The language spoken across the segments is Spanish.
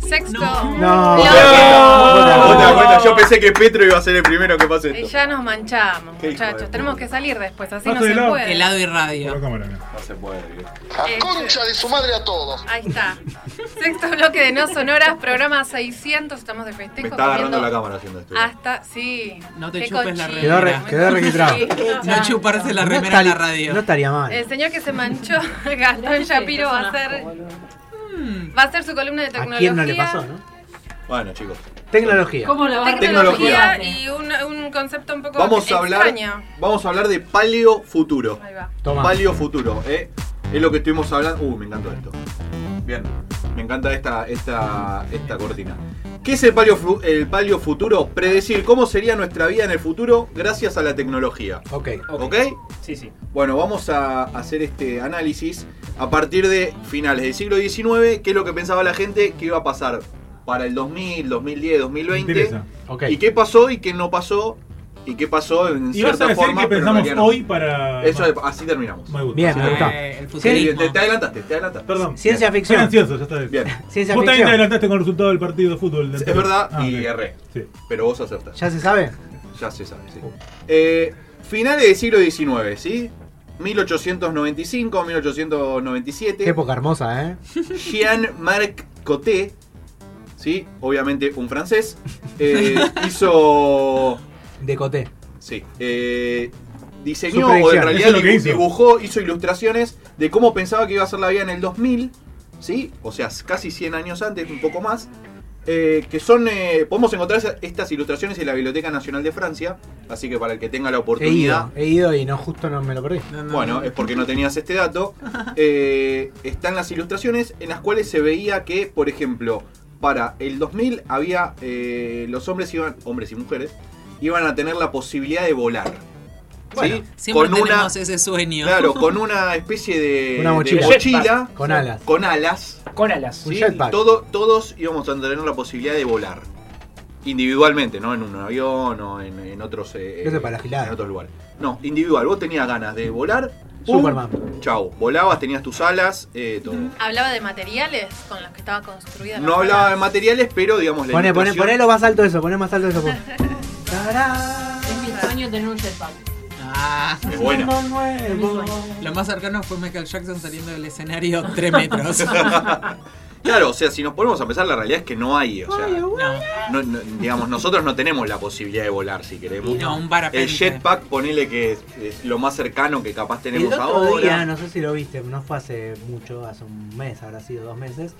Sexto. No. Cuenta, cuenta, Yo pensé que Petro iba a ser el primero que pase Y esto. ya nos manchamos, muchachos. Tenemos que salir después, así no se lado. puede. Helado y radio. No se puede. La concha de su madre a todos. Ahí está. Sexto bloque de No Sonoras, programa 600. Estamos de festejo. Me está agarrando la cámara haciendo esto. Hasta, sí. No te Qué chupes la cochino. Quedó, re- quedó registrado. Sí, No chuparse la No remera en la radio. No estaría mal. El señor que se manchó, Gastón Shapiro, va a hacer. Va a hacer su columna de ¿A tecnología. quién no le pasó, no? Bueno, chicos. Tecnología. ¿Cómo la vas a Tecnología Tecnología. y un, un concepto un poco Vamos a hablar, extraño. vamos a hablar de paleo futuro. Ahí va. Toma. Paleo futuro, ¿eh? Es lo que estuvimos hablando. Uh, me encantó esto. Bien, me encanta esta, esta, esta cortina. ¿Qué es el paleo, fu- el paleo futuro? Predecir cómo sería nuestra vida en el futuro gracias a la tecnología. Ok. ¿Ok? Sí, sí. Bueno, vamos a hacer este análisis a partir de finales del siglo XIX, qué es lo que pensaba la gente que iba a pasar para el 2000, 2010, Me 2020. interesa. Ok. ¿Y qué pasó y qué no pasó? ¿Y qué pasó en Y vas a cierta decir forma? que pensamos no? hoy para. Eso es- así terminamos. Me gusta. Bien, me gusta. Eh, el Sí, te, te adelantaste, te adelantaste. Perdón. Ciencia ficción. ansioso, ya está bien. Bien, Ciencia Vos también te ficción. adelantaste con el resultado del partido de fútbol. del es verdad Ah, y ok. erré. Sí. Pero vos acertaste. ¿Ya se sabe? Ya se sabe, sí. Eh, finales del siglo XIX, ¿sí? 1895, 1897. Qué época hermosa, ¿eh? Jean-Marc Coté, ¿sí? Obviamente un francés, eh, hizo. Decoté. Sí. eh, diseñó, o en realidad lo que hizo. dibujó, hizo ilustraciones de cómo pensaba que iba a ser la vida en el 2000, ¿sí? O sea, casi 100 años antes, un poco más. eh, que son. eh, podemos encontrar estas ilustraciones en la Biblioteca Nacional de Francia. Así que para el que tenga la He oportunidad. ido, he ido y no justo no me lo perdí. No, no, Bueno, no. es porque no tenías este dato. Eh, están las ilustraciones en las cuales se veía que, por ejemplo, para el 2000 había eh, los hombres iban, hombres y mujeres, iban a tener la posibilidad de volar. Bueno, ¿sí? Siempre Con una, ese sueño. claro, con una especie de, Una de mochila. Con alas. con alas. Con alas. ¿sí? Todo- todos íbamos a tener la posibilidad de volar. Individualmente, ¿no? En un avión o en, en otros, eh, Eso es para en otros lugares. No, individual. Vos tenías ganas de volar. ¡pum! Superman. Chau, volabas, tenías tus alas, eh, todo. Hablaba de materiales con los que estaba construida. No hablaba de materiales, pero digamos la Poné, poné, poné lo más alto eso, poné más alto eso. Es mi sueño tener un jetpack. Ah, Es sueño. lo más cercano fue Michael Jackson saliendo del escenario 3 metros. Claro, o sea, si nos ponemos a pensar, la realidad es que no hay, o sea, No, no- no- digamos, nosotros no tenemos la posibilidad de volar si queremos. no, un parapente. El jetpack, ponele que es, es lo más cercano que capaz El tenemos otro ahora. día, no sé si lo viste, no fue hace mucho, hace un mes, habrá sido dos meses.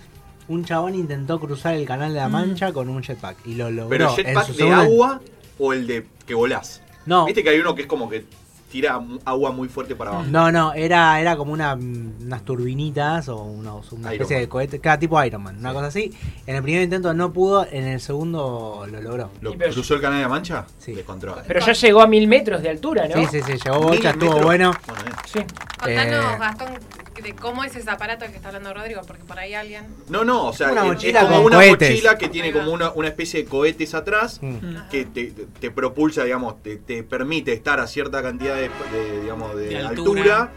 Un chabón intentó cruzar el canal de la Mancha con un jetpack y lo logró. Pero el en jetpack su de segunda- agua o el de que volás. No, Viste que hay uno que es como que tira agua muy fuerte para abajo. no, no, era, era como una, unas turbinitas o unos- una Iron especie Man. de cohete, cada tipo Iron Man, una cosa así. En el primer intento no pudo, en el segundo lo logró. ¿Lo cruzó el canal de Mancha? Sí. Descontrol. Pero ya llegó a mil metros de altura, ¿no? Sí, sí, sí, llegó bocha, estuvo bueno. Bueno, bien. Sí. Contanos, Eh. Gastón, de cómo es ese aparato que está hablando Rodrigo, porque por ahí alguien. No, no, o sea, Una es- mochila es como una cohetes. mochila que tiene como una, una especie de cohetes atrás Mm. que te, te propulsa, digamos, te, te permite estar a cierta cantidad de, de, digamos, de, De altura. altura.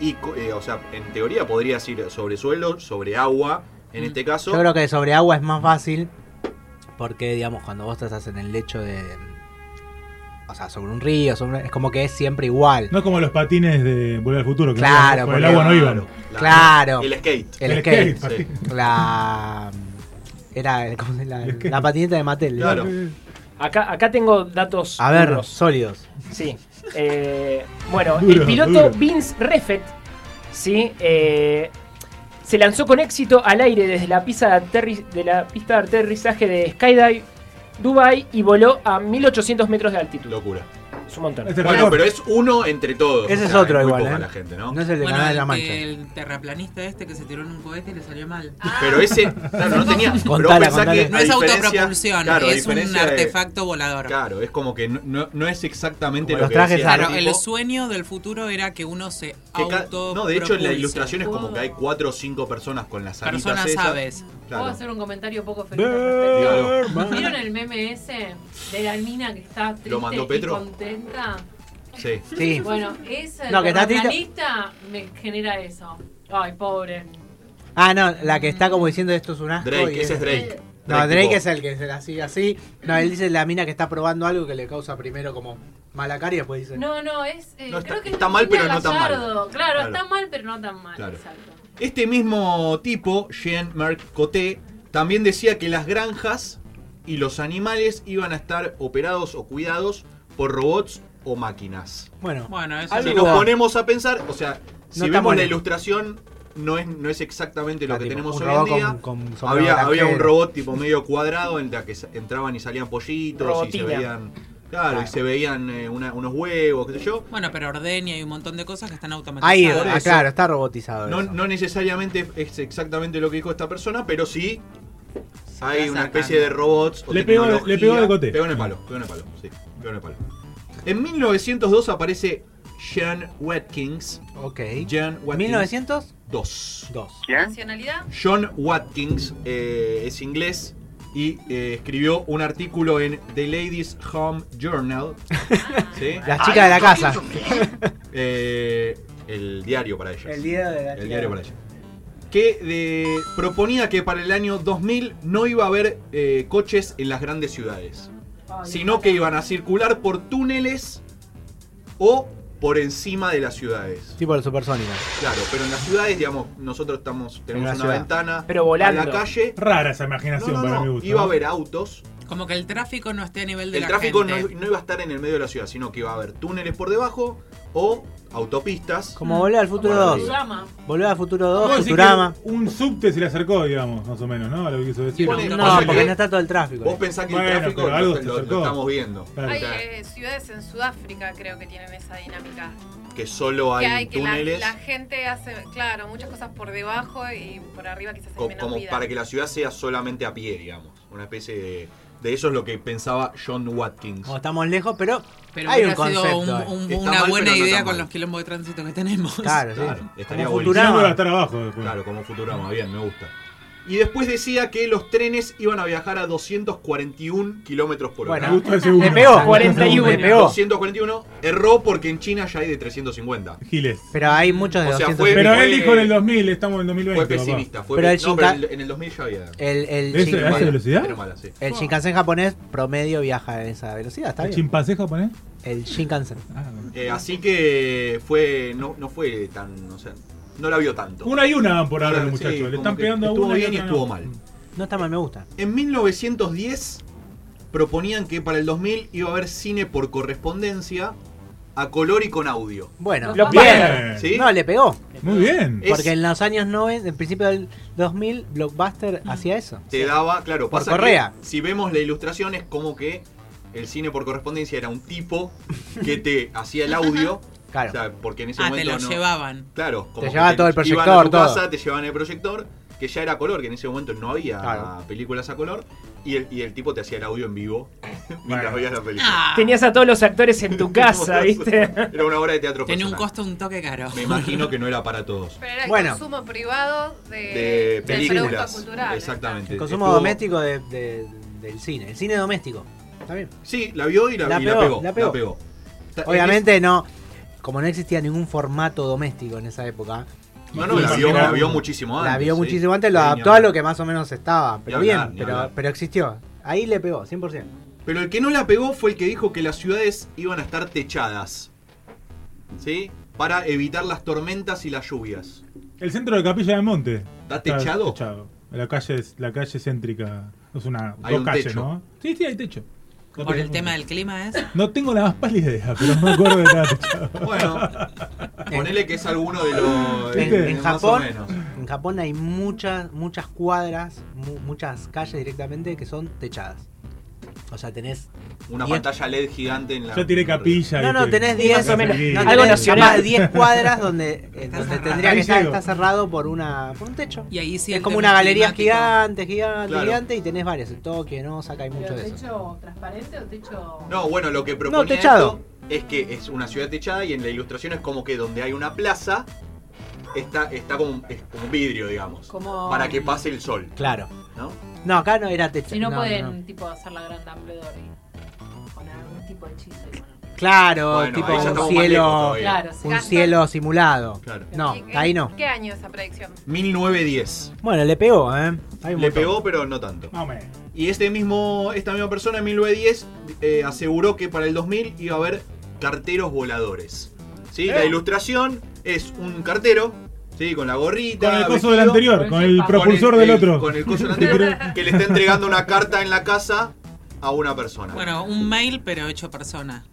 y, eh, o sea, en teoría podrías ir sobre suelo, sobre agua, en Mm. este caso. Yo creo que sobre agua es más fácil porque, digamos, cuando vos estás en el lecho de... O sea, sobre un río, sobre un- es como que es siempre igual. No es como los patines de Volver al Futuro, que Claro, por el agua no iban. La- Claro. El skate. El El skate. skate, Sí. La... Era ¿cómo se- la, la patineta de Mattel. Claro. Acá, acá tengo datos. A ver, duros. sólidos. Sí. Eh, bueno, Duro, el piloto duro. Vince Refet ¿sí? Eh, se lanzó con éxito al aire desde la pista de, aterri- de la pista de aterrizaje de Skydive Dubai y voló a 1800 metros de altitud. Locura. Es un montón. Este Bueno, pero es uno entre todos. Ese o es otro igual, ¿eh? la gente, ¿no? No es el de Bueno, Canal de la Mancha. el terraplanista este que se tiró en un cohete y le salió mal. Pero ese, claro, no tenía. Contala, que No es autopropulsión, claro, es un de- artefacto volador. Claro, es como que no, no, no es exactamente Como lo los que trajes decía Claro, el sueño del futuro era que uno se auto No, de hecho en la ilustración es como que hay cuatro o cinco personas con las alitas Personas esas. aves. ¿Puedo Claro. hacer un comentario poco feliz al respecto? Dígalo. ¿Vieron el meme ese de la mina que está triste mandó y Petro? Contenta? Sí. Sí. Bueno, ese No, que está triste- terraplanista me genera eso. Ay, pobre. Ah, no, la que está como diciendo esto es un asco. Drake, y ese es Drake. No, Drake tipo- es el que se la sigue así. No, él dice la mina que está probando algo que le causa primero como mala cara y después dice. No, no, es. eh, No, está- creo que está es mal, pero no tan mal. Claro, Claro. está mal, pero no tan mal. Claro. Exacto. Este mismo tipo, Jean-Marc Coté, también decía que las granjas y los animales iban a estar operados o cuidados por robots o máquinas. Bueno, Bueno, eso Si nos ponemos a pensar, o sea, si No vemos la ilustración, no es, no es exactamente lo Ah, que tipo, tenemos hoy en día. con- con sombrero había, había un robot tipo medio cuadrado en la que entraban y salían pollitos y se veían. Claro, y se veían eh, una- unos huevos, qué sé yo. Bueno, pero ordeña y un montón de cosas que están ahí, automatizadas. ah, eso. claro, está robotizado. No, eso. no necesariamente es exactamente lo que dijo esta persona, pero sí hay una especie de robots. o Le pegó- le pegó de coté. Pegó en el palo, pegó en el palo, sí, en el palo. En 1902 aparece Jean Watkins. Ok. Jean Watkins. 1902. 2. ¿Nacionalidad? John Watkins eh, es inglés y eh, escribió un artículo en The Ladies Home Journal. ¿sí? La chica de la casa. Eh, el diario para ellas. El día de la El chica diario de- para ellas. Que de- proponía que para el año 2000 no iba a haber eh, coches en las grandes ciudades, sino que iban a circular por túneles o por encima de las ciudades. Tipo el supersónico. Claro, pero en las ciudades, digamos, nosotros estamos tenemos una ciudad. ventana Pero volando. a la calle. Rara esa No, imaginación no, para no, mi gusto. Iba a ¿no? haber autos. Como que el tráfico no esté a nivel de El la tráfico no, gente. no iba a estar en el medio de la ciudad, sino que iba a haber túneles por debajo o autopistas. Como Volver al Futuro Como 2. Futurama. Volver al Futuro Vamos a 2, decir Futurama. Un subte se le acercó, digamos, más o menos, ¿no? A lo que quiso decir. No, porque no está todo el tráfico. Vos pensás que Bueno, el tráfico lo, estamos viendo. Claro. Hay eh, ciudades en Sudáfrica, creo que tienen esa dinámica. Que solo hay, que hay que la, túneles la gente hace, claro, muchas cosas por debajo y por arriba quizás hay co- menos como vida. para que la ciudad sea solamente a pie, digamos. Una especie de. De eso es lo que pensaba John Watkins. Como estamos lejos, pero, Pero hay un concepto. una mal, buena no idea con los quilombos de tránsito que tenemos. Claro, sí. Claro, estaría Como no Futurama. estar abajo después. Claro, como Futurama, bien, me gusta. Y después decía que los trenes iban a viajar a 241 kilómetros por hora. Bueno, Me pegó. 41. Le pegó. 241 erró porque en China ya hay de 350. Giles. Pero hay muchos de O sea, 200 fue- Pero fue- él dijo en el 2000, estamos en 2020. Fue pesimista. Fue Pero pe- el no, pero el- en el 2000 ya había. El, el, ¿Ese- Shin- a esa velocidad? Era mala, sí. el Shinkansen japonés promedio viaja en esa velocidad, está ¿El bien. chimpancé japonés? El Shinkansen. Ah, Eh, así que fue no, no fue tan, o sea, no la vio tanto. una y una van por ahora Sí, los muchachos. Le están pegando a estuvo bien y estuvo no. mal. No está mal, me gusta. En 1910 proponían que para el 2000 iba a haber cine por correspondencia a color y con audio. Bueno, Lo bien. No, le pegó. Muy bien. Es- Porque en los años 90, en principio del 2000, Blockbuster hacía eso. Te daba, claro, Por pasa correa. que si vemos la ilustración es como que el cine por correspondencia era un tipo que te hacía el audio. Claro. O sea, porque en ese Ah, te momento lo no- llevaban. Claro, como Te que llevaba todo el iban a proyector, tu todo. casa, te llevaban el proyector, que ya era color, que en ese momento no había Claro. películas a color, y el, y el tipo te hacía el audio en vivo mientras veías la película. Ah, Tenías a todos los actores en tu casa, ¿viste? Era una obra de teatro tenía un personal. costo un toque caro. Me imagino que no era para todos. Pero era el Bueno. consumo privado de, De películas. cultural. Exactamente. El consumo Estuvo- doméstico de- de- del cine. El cine doméstico. Está bien. Sí, la vio y la, La y la pegó, pegó. la pegó. Obviamente no. Como no existía ningún formato doméstico en esa época, es- No, no, la vio, la vio muchísimo antes. la vio sí. muchísimo antes, lo adaptó a lo que más o menos estaba. Pero Ni bien, pero, pero existió. Ahí le pegó, 100%. Pero el que no la pegó fue el que dijo que las ciudades iban a estar techadas. ¿Sí? Para evitar las tormentas y las lluvias. El centro de Capilla del Monte. ¿Está techado? techado. La calle, la calle céntrica. Es una. Hay dos un calles, techo. ¿no? Sí, sí, hay techo. Por el tema del clima es. No tengo la más pálida idea, pero me acuerdo de nada. Bueno, ponele que es alguno de los. En, eh, en más o Japón, menos. en Japón hay muchas, muchas cuadras, mu- muchas calles directamente que son techadas. O sea, tenés. Una diez- pantalla LED gigante en la. Yo tiré capilla. No, no, tenés 10 más o menos. no, Algo tenés nacional. capaz 10 cuadras donde, eh, donde tendría Ahí que estar está cerrado por una por un techo. Y ahí sí es el como una galería climático. gigante, gigante, Claro. gigante y tenés varias. En Tokio, en Osaka hay mucho ¿Pero de eso. techo transparente o techo.? No, bueno, lo que proponía techado. esto es que es una ciudad techada y en la ilustración es como que donde hay una plaza está, está como, un- es como un vidrio, digamos. Como- Para que pase el sol, Claro. ¿no? No, acá no era techo. Si no, no, pueden, no. tipo, hacer la gran Dumbledore y poner algún tipo de hechizo. y bueno. Claro, Bueno, tipo un cielo. Claro, sí. un cielo simulado. Claro. No, ¿Y- ahí no. ¿Qué año esa predicción? 1910. Bueno, le pegó, ¿eh? Hay un Le montón. pegó, pero no tanto. Y este mismo, esta misma persona en 1910 eh, aseguró que para el 2000 iba a haber carteros voladores. ¿Sí? ¿Eh? La ilustración es un cartero, ¿sí? con la gorrita. Con el coso vestido, del anterior, con el Con propulsor el- del otro. Con el coso del anterior, que le está entregando una carta en la casa a una persona. Bueno, un mail, pero hecho persona.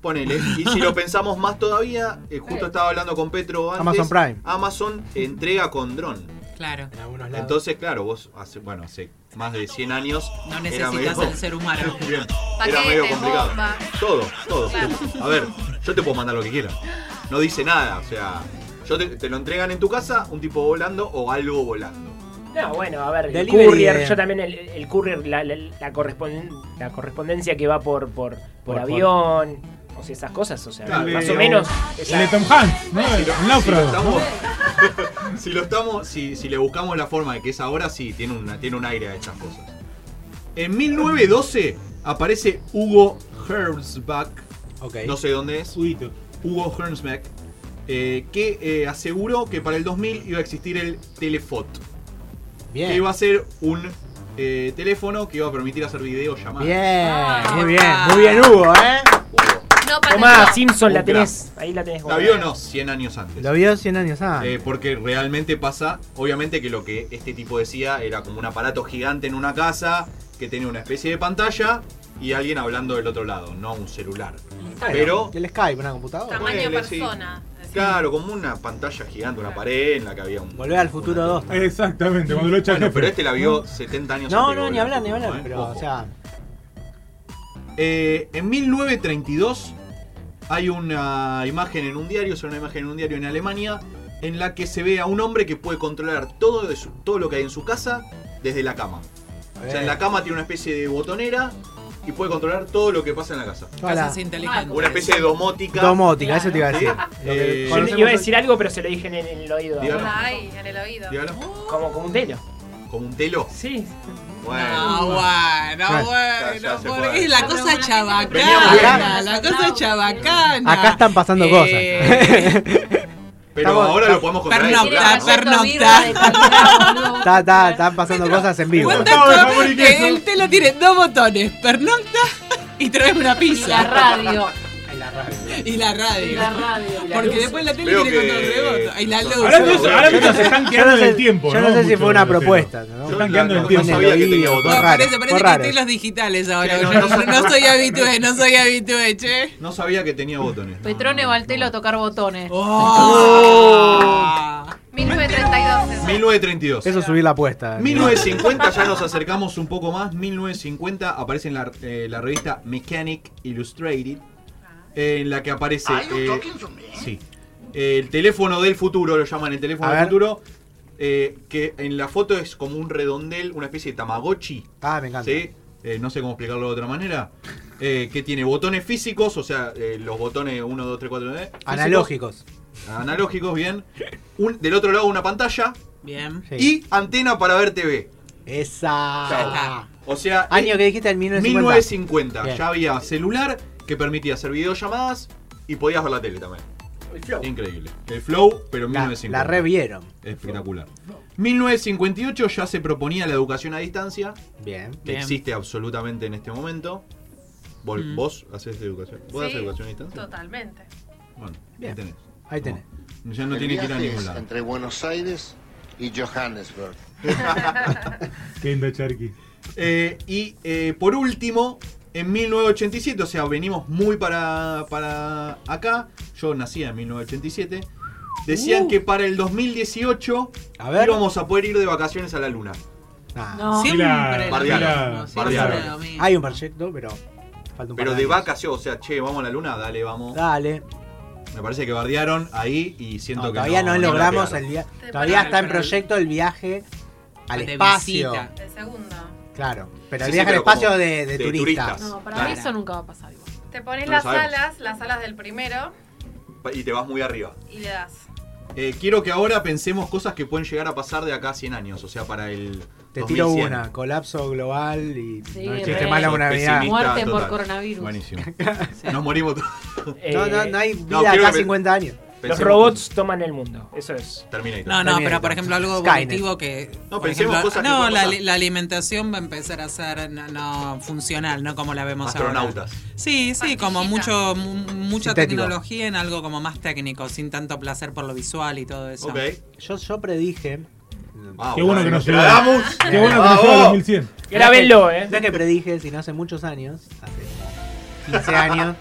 Ponele. Y si lo pensamos más todavía, eh, justo estaba hablando con Petro antes. Amazon Prime. Amazon entrega con dron. Claro. En algunos lados. Entonces, claro, vos hace, bueno, hace más de 100 años. No necesitas medio- al ser humano. Bien, era medio complicado. Todo, todo. Claro. A ver, yo te puedo mandar lo que quieras. No dice nada, o sea, yo te, te lo entregan en tu casa, un tipo volando o algo volando. No, bueno, a ver, el courier, yo también el, el courier, la, la, la corresponden- la correspondencia que va por, por, por, Por- avión, o sea, esas cosas, o sea, más el- o menos. El esa- de Tom Hanks, ¿no? El, el Si lo náufrago. estamos, si lo estamos, si, si le buscamos la forma de que es ahora, sí, tiene, una, tiene un aire a estas cosas. En 1912 aparece Hugo Hermsbach, Ok. no sé dónde es. Hugo Hermsbach, eh, que eh, aseguró que para el 2000 iba a existir el Telefot, Bien. que iba a ser un eh, teléfono que iba a permitir hacer videollamadas. Bien, muy bien, Ah. muy bien Hugo, ¿eh? Hugo. No, Tomá. Simpson, la tenés, ahí la tenés. La vio no, 100 años antes. Lo vio 100 años ah. Eh, porque realmente pasa, obviamente que lo que este tipo decía era como un aparato gigante en una casa que tenía una especie de pantalla y alguien hablando del otro lado, no un celular. Pero- El Skype, una computadora. Tamaño Ponele, sí. persona. Claro, como una pantalla gigante, una pared en la que había un... Volver al futuro 2. Exactamente, cuando lo echa Bueno, pero este la vio 70 años No, no, ni hablar, ni hablar. ¿eh? Pero, Ojo. o sea, Eh, en 1932 hay una imagen en un diario, es una imagen en un diario en Alemania, en la que se ve a un hombre que puede controlar todo, de su- todo lo que hay en su casa desde la cama. O sea, en la cama tiene una especie de botonera y puede controlar todo lo que pasa en la casa. Hola. Casas inteligentes. Una especie de domótica. domótica, eso te iba a decir. Eh, Yo iba a decir algo, pero se lo dije en el, en el oído. Dígalo. Ay, en el oído. Dígalo. Como, como un telo. Como un telo. Sí. Bueno. Ah, bueno, Bueno. Porque es la cosa chabacana. La cosa chabacana. Acá están pasando Eh, Pero Estamos- ahora lo podemos comprar. Pernocta, en Flor, ¿no? pernocta. birra de calidad, boludo. Está, está, están pasando cosas en vivo. Queso. El telo tiene dos botones, pernocta y traes una Y pizza. la radio. Y la radio. Y la radio. Porque después la tele Veo tiene control que- remoto. Y la luz. De eso, se están quedando en el tiempo. yo no sé si fue una propuesta. ¿no? Se están quedando en el tiempo. sabía que tenía Fue botón. No, raro, parece, fue parece que raro. estoy en los digitales ahora. Sí, no, Yo no, no, no. no soy habitué, no soy habitué, che. No sabía que tenía botones. Petrone va al telo a tocar botones. Oh. 1932. 1932. Eso es subir la apuesta. 1950 ya nos acercamos un poco más. 1950 aparece en la, eh, la revista Mechanic Illustrated, eh, en la que aparece eh, sí, el teléfono del futuro, lo llaman el teléfono A del ver. futuro, eh, que en la foto es como un redondel, una especie de Tamagotchi, Ah, me encanta. ¿sí? Eh, no sé cómo explicarlo de otra manera, eh, que tiene botones físicos, o sea, eh, los botones 1, 2, 3, 4, 9, Analógicos. analógicos, bien. Un- del otro lado una pantalla Bien. Sí. y antena para ver TV. Esa. O sea, Año que dijiste en 1950. 1950. Bien. Ya había celular que permitía hacer videollamadas y podías ver la tele también. Increíble. El flow, pero en La, 1950. la revieron. Espectacular. 1958 ya se proponía la educación a distancia, Bien. que Bien. existe absolutamente en este momento. Vos, Mm. vos haces educación. ¿Vos haces Sí, educación a distancia? Totalmente. Bueno, Bien. ahí tenés. Ahí tenés. Ya no El tiene que ir a ningún lado. entre Buenos Aires y Johannesburg. Qué. Eh, y eh, por último, en 1987, o sea, venimos muy para, para acá. Yo nací en 1987. Decían Uh. que para el 2018 A ver. íbamos a poder ir de vacaciones a la luna. Ah, No. Siempre. Hay un proyecto, pero falta un Pero de vacaciones, o sea, che, vamos a la luna, dale, vamos. Dale. Me parece que bardearon ahí y siento No, que todavía no, logramos el viaje. Todavía está en proyecto el viaje al de espacio. visita. El segundo. Claro. Pero Sí, el sí, viaje al pero como espacio de, de de turistas. turistas. No, para Claro. mí eso nunca va a pasar igual. Te pones No las sabemos. alas, las alas del primero, Y te vas muy arriba. y le das. Eh, quiero que ahora pensemos cosas que pueden llegar a pasar de acá a 100 años, o sea, para el. Te tiro 2100. una, colapso global y Sí, no existe más la humanidad. Muerte por total. coronavirus. Buenísimo. Nos morimos todos. Eh, No, no, no hay vida quiero acá que- 50 años. Los robots toman el mundo. Eso es. Terminator. No, no, Terminator. pero por ejemplo algo Skynet. evolutivo que... No, pensemos ejemplo, cosas que No, pueden la, alimentación va a empezar a ser no, no, funcional, no como la vemos Astronautas. ahora. Sí, sí, como mucho mu- mucha Sintético. tecnología en algo como más técnico, sin tanto placer por lo visual y todo eso. Ok. Yo, yo predije. Ah, Qué bueno que nos llegó. damos. Qué bueno que nos al 2100. Grábenlo, eh. No es que predije, sino hace muchos años, hace como 15 años,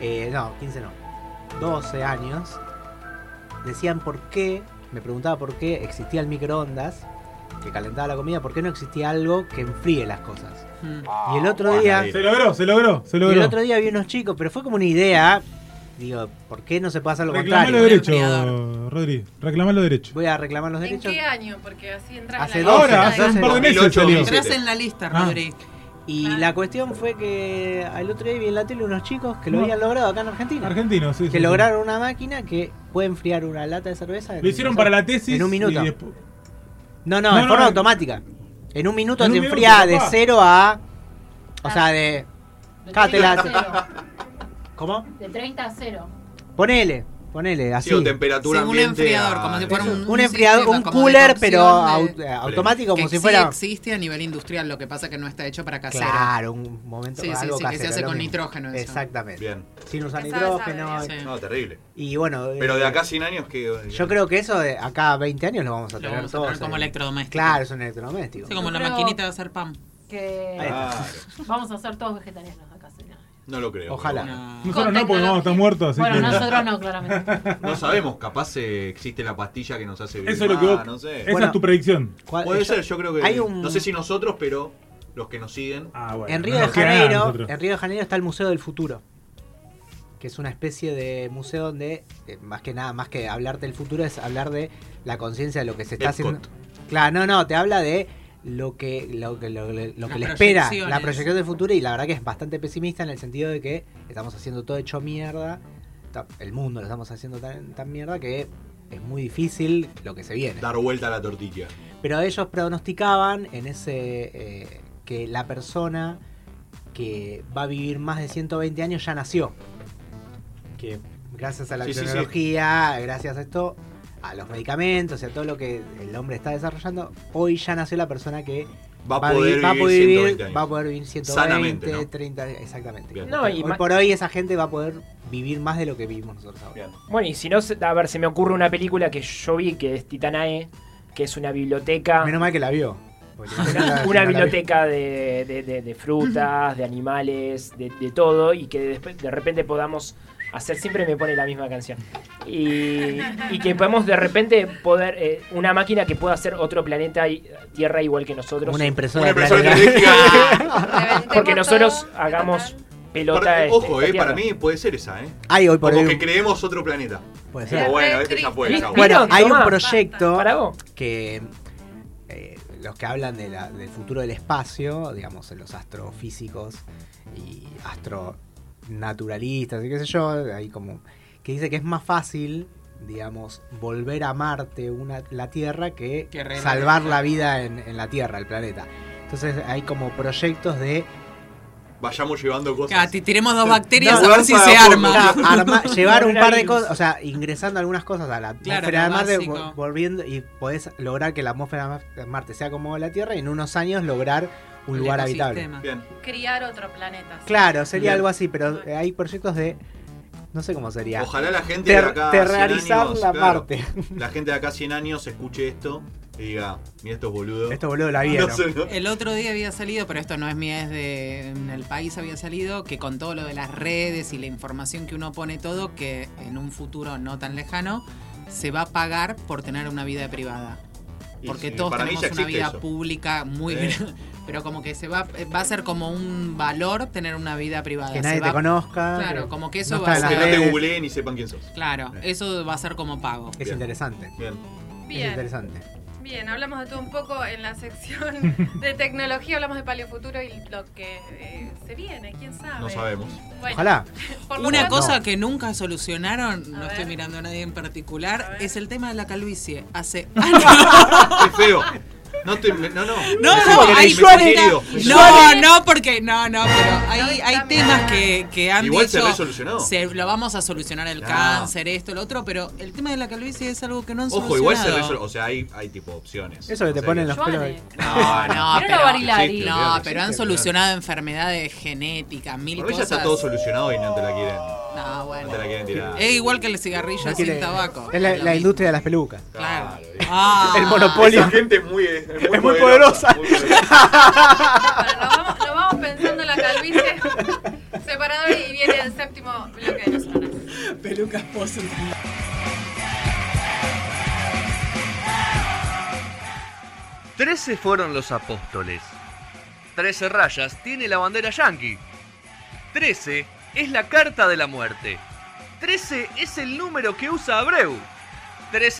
eh, no, 15 no, 12 años, decían por qué, me preguntaba por qué existía el microondas que calentaba la comida, por qué no existía algo que enfríe las cosas. Mm. Y el otro día. Se logró, se logró, se y el logró. otro día vi unos chicos, pero fue como una idea, digo, ¿por qué no se puede hacer lo Reclamá contrario? los derechos. Rodri. Reclamá los derechos. Voy a reclamar los ¿En derechos. qué año? Porque así entras Hace en la lista Ahora, hace un par de meses 2008, salió. 2007. Entrás en la lista, Ah. Y la cuestión fue que al otro día vi en la tele unos chicos que lo No. habían logrado acá en Argentina. Argentino, sí. que sí. lograron una máquina que puede enfriar una lata de cerveza. Lo hicieron para la tesis. En un minuto. y después- No, no, No, en no, forma automática. En un minuto En te un minuto, enfría de papá. 0 a. O sea, de. De Cada 30 a tela- 0. ¿Cómo? De 30 a 0. Ponele, ponele, así. Sí, o temperatura Sí, un ambiente. enfriador, a- como si fuera un, un enfriador, un como de cooler, pero de- au- eh, automático, como que si sí fuera. existe a nivel industrial, lo que pasa que no está hecho para casero. Claro, un momento Sí, sí, algo sí, que se casero, hace con mismo. nitrógeno eso. Exactamente. Bien. Sin usar nitrógeno. sabe, Sí. No, terrible. Y bueno. Pero de eh, acá a 100 años que. Yo creo que eso de acá a 20 años lo vamos a Lo tener vamos a todos. tener como electrodoméstico. Claro, es un electrodoméstico. Sí, como la maquinita de hacer pan. Que vamos a ser todos vegetarianos. No lo creo. Ojalá. No. Nosotros no, porque vamos a estar muertos. Así Bueno, que... nosotros no, claramente. No sabemos, capaz eh, existe la pastilla que nos hace vivir Eso es lo que no sé. Esa Bueno. es tu predicción. ¿Cuál- Puede yo- ser, yo creo que. hay un- No sé si nosotros, pero los que nos siguen. Ah, bueno. En no Río de Janeiro, en Río de Janeiro está el Museo del Futuro, que es una especie de museo donde eh, más que nada, más que hablarte del futuro es hablar de la conciencia de lo que se está Epcot. haciendo. Claro, no, no, te habla de lo que lo que, lo, que- lo que Las le espera, la proyección del futuro y la verdad que es bastante pesimista en el sentido de que estamos haciendo todo hecho mierda, el mundo lo estamos haciendo tan, tan mierda que es muy difícil lo que se viene. Dar vuelta a la tortilla. Pero ellos pronosticaban en ese eh, que la persona que va a vivir más de 120 años ya nació. Que gracias a la Sí, sí, sí. tecnología, gracias a esto, a los medicamentos y a todo lo que el hombre está desarrollando, hoy ya nació la persona que Va a poder vi- va a vivir poder 120 vivir, años. va a poder vivir 120, Sanamente, ¿no? 30, exactamente. Bien. No, y hoy por hoy esa gente va a poder vivir más de lo que vivimos nosotros ahora. Bien. Bueno, y si no, se- a ver, se me ocurre una película que yo vi que es Titanae, que es una biblioteca. Menos mal que la vio. Una, biblioteca de, de- de- de frutas, de animales, de, de todo, y que después, de repente podamos hacer, siempre me pone la misma canción, y, y que podemos de repente poder, eh, una máquina que pueda hacer otro planeta, y- Tierra igual que nosotros, Una impresora, Una impresora planetaria. 3D Reventemos porque nosotros hagamos pelota. Para- este, ojo, eh, para mí puede ser esa, ¿eh? Hoy por Como hoy. que creemos otro planeta. puede ser. Como, bueno, este ya chau. Bueno, hay un proyecto Para vos. que eh, los que hablan de la- del futuro del espacio, digamos, los astrofísicos y astronaturalistas y qué sé yo, hay como que dice que es más fácil, digamos, volver a Marte, una, la Tierra, que, salvar la vida en, en la Tierra, el planeta. Entonces hay como proyectos de Vayamos llevando cosas. Claro, ti- tiremos dos bacterias No, a ver si se arma. Llevar un par de cosas, o sea, ingresando algunas cosas a la Claro, atmósfera de Marte, vol- volviendo y podés lograr que la atmósfera de Marte sea como la Tierra y en unos años lograr un El lugar habitable. Bien. Criar otro planeta. sí. Claro, sería Bien. algo así, pero eh, hay proyectos de no sé cómo sería. Ojalá la gente de Ter- acá. a 100 terrarizar años, la claro, Marte. La gente de acá a 100 años escuche esto y diga, mira estos boludos. Estos boludos la vieron. No sé, ¿no? El otro día había salido, pero esto no es mío, es de. En el país había salido que con todo lo de las redes y la información que uno pone todo, que en un futuro no tan lejano se va a pagar por tener una vida privada. Porque sí, todos tenemos una vida eso. pública muy. Eh. Pero como que se va, va a ser como un valor tener una vida privada. Que Se nadie va- te conozca. Claro, como que eso no va a en Que no te googleen y sepan quién sos. Claro, eso va a ser como pago. Es Bien. interesante. Bien. Es Bien. interesante. Bien, hablamos de todo un poco en la sección de tecnología, hablamos de paleofuturo y lo que eh, se viene, quién sabe. No sabemos. Bueno, Ojalá. Una cosa No. que nunca solucionaron, no A estoy mirando a nadie en particular, es el tema de la calvicie. Hace años. Qué feo. No estoy. No, no. No, no, que hay herido. No, no, porque no, no, pero hay, No, hay temas que, que han Igual se dicho. resolucionó. se- lo vamos a solucionar el No. cáncer, esto, lo otro, pero el tema de la calvicie es algo que no han Ojo, igual se solucionado. resuelve. O sea, hay, hay tipo opciones. Eso que te O sea, ponen los pelos. Joane. No, no, pero. Sí, no, pero han solucionado enfermedades genéticas, mil Por mí ya cosas. está todo solucionado y no te la quieren. No, No bueno. te la quieren tirar. Es igual que el cigarrillo No sin quiere- tabaco. Es la, Lo la mismo. industria de las pelucas. Claro. Ah. El monopolio. Esa gente es muy, es muy, Es muy poderosa. muy poderosa. Bueno, nos, vamos, nos vamos pensando en la calvicie separador y viene el séptimo bloque de los sonoras. Pelucas post 13 fueron los apóstoles. 13 rayas tiene la bandera yankee. 13 es la carta de la muerte. 13 es el número que usa Abreu. 13